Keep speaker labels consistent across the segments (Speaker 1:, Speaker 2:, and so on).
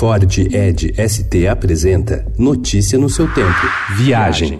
Speaker 1: Ford Ed ST apresenta Notícia no seu tempo. Viagem.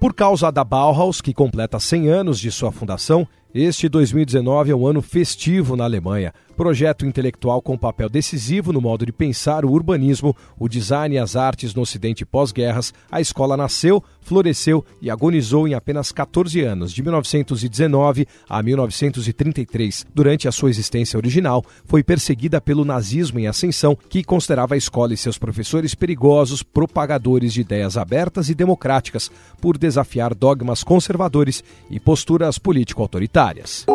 Speaker 2: Por causa da Bauhaus, que completa 100 anos de sua fundação, este 2019 é um ano festivo na Alemanha. Projeto intelectual com papel decisivo no modo de pensar o urbanismo, o design e as artes no Ocidente pós-guerras, a escola nasceu, floresceu e agonizou em apenas 14 anos, de 1919 a 1933. Durante a sua existência original, foi perseguida pelo nazismo em ascensão, que considerava a escola e seus professores perigosos, propagadores de ideias abertas e democráticas, por desafiar dogmas conservadores e posturas político-autoritárias comunitárias.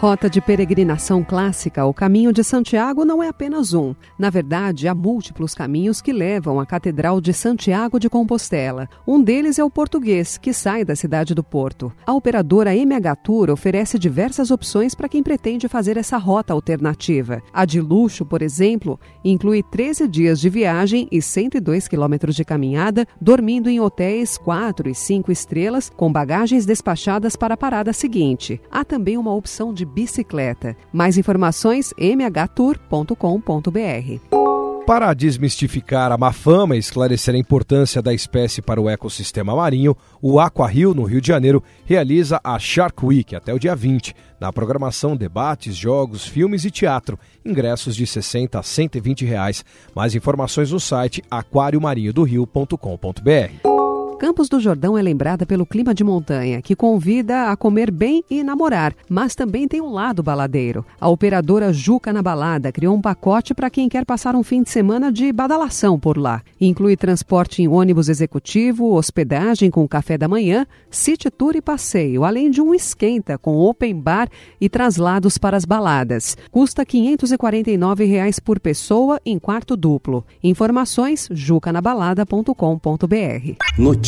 Speaker 3: Rota de peregrinação clássica, o caminho de Santiago não é apenas um. Na verdade, há múltiplos caminhos que levam à Catedral de Santiago de Compostela. Um deles é o português, que sai da cidade do Porto. A operadora MH Tour oferece diversas opções para quem pretende fazer essa rota alternativa. A de luxo, por exemplo, inclui 13 dias de viagem e 102 quilômetros de caminhada, dormindo em hotéis 4 e 5 estrelas, com bagagens despachadas para a parada seguinte. Há também uma opção de bicicleta. Mais informações mhtour.com.br.
Speaker 2: Para desmistificar a má fama e esclarecer a importância da espécie para o ecossistema marinho, o Aquario, no Rio de Janeiro, realiza a Shark Week até o dia 20. Na programação, debates, jogos, filmes e teatro. Ingressos de 60 a 120 reais. Mais informações no site aquariomarinhodorio.com.br.
Speaker 3: Campos do Jordão é lembrada pelo clima de montanha, que convida a comer bem e namorar, mas também tem um lado baladeiro. A operadora Juca na Balada criou um pacote para quem quer passar um fim de semana de badalação por lá. Inclui transporte em ônibus executivo, hospedagem com café da manhã, city tour e passeio, além de um esquenta com open bar e traslados para as baladas. Custa 549 reais por pessoa em quarto duplo. Informações jucanabalada.com.br.